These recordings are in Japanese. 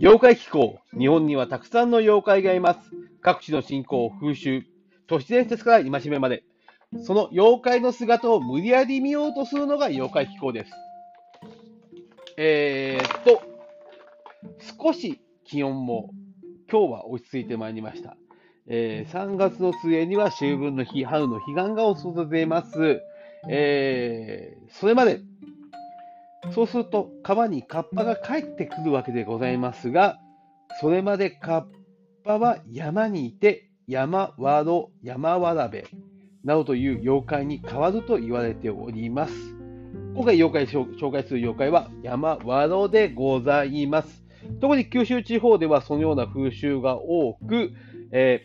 妖怪気候。日本にはたくさんの妖怪がいます。各地の信仰、風習、都市伝説から戒めまで。その妖怪の姿を無理やり見ようとするのが妖怪気候です。えー、っと、少し気温も今日は落ち着いてまいりました。えー、3月の末には秋分の日、春の彼岸が訪れます。えー、それまでそうすると川にカッパが帰ってくるわけでございますが、それまでカッパは山にいて、山わろ、山わらべなどという妖怪に変わると言われております。今回妖怪紹介する妖怪は山わろでございます。特に九州地方ではそのような風習が多く、え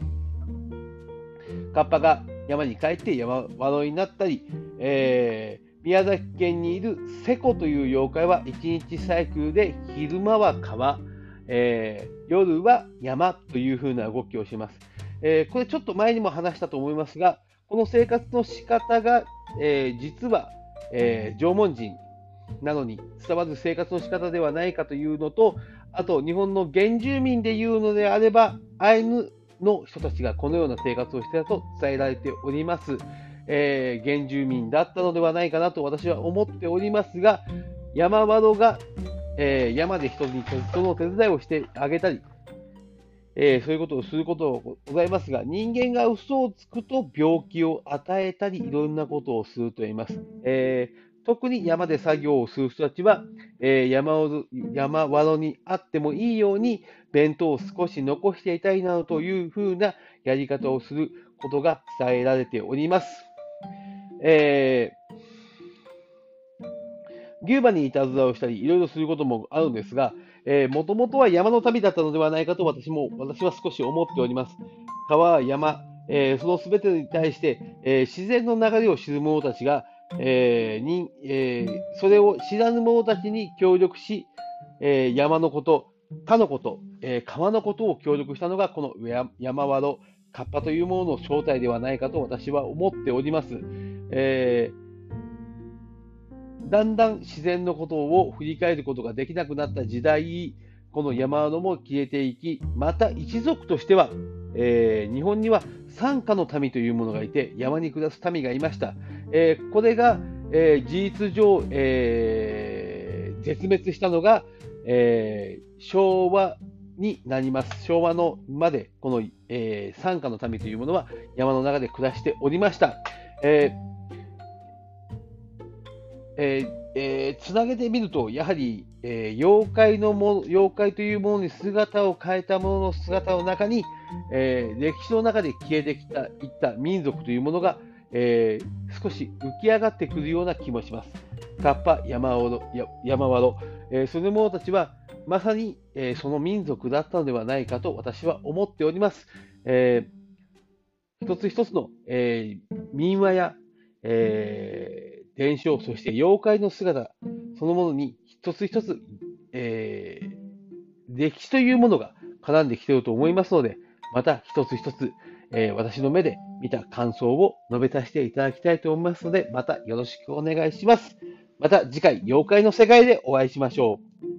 ー、カッパが山に帰って山わろになったり、えー宮崎県にいるセコという妖怪は1日サイクルで昼間は川、えー、夜は山という風な動きをします、えー、これちょっと前にも話したと思いますが、この生活の仕方が、えー、実は、え縄文人などに伝わる生活の仕方ではないかというのと、あと日本の原住民でいうのであれば、アイヌの人たちがこのような生活をしていたと伝えられております。えー、原住民だったのではないかなと私は思っておりますが、山窓が、えー、山で人に人の手伝いをしてあげたり、えー、そういうことをすることございますが、人間が嘘をつくと病気を与えたり、いろんなことをすると言います。えー、特に山で作業をする人たちは、えー、山を山窓にあってもいいように、弁当を少し残していたいなどというふうなやり方をすることが伝えられております。えー、牛馬にいたずらをしたり、いろいろすることもあるんですが、もともとは山の旅だったのではないかと私も、私は少し思っております。川、山、えー、そのすべてに対して、えー、自然の流れを知る者たちが、えーにえー、それを知らぬ者たちに協力し、えー、山のこと、他のこと、えー、川のことを協力したのがこの山和のカッパというものの正体ではないかと私は思っております。えー、だんだん自然のことを振り返ることができなくなった時代、この山のも消えていき、また一族としては、えー、日本には山下の民というものがいて、山に暮らす民がいました。えー、これが、えー、事実上、え絶滅したのが、え昭和になります。昭和のまで、この、え山下の民というものは山の中で暮らしておりました。えーえーえー、つなげてみると、やはり、えー、妖怪のも妖怪というものに姿を変えたものの姿の中に、えー、歴史の中で消えてきたいった民族というものが、えー、少し浮き上がってくるような気もします。カッパ、山ワロ、山ワロ、えー、その者たちはまさに、えー、その民族だったのではないかと私は思っております。えー、一つ一つの、えー、民話や、えー伝承、そして妖怪の姿そのものに一つ一つ、えー、歴史というものが絡んできていると思いますので、また一つ一つ、えー、私の目で見た感想を述べさせていただきたいと思いますので、またよろしくお願いします。また次回、妖怪の世界でお会いしましょう。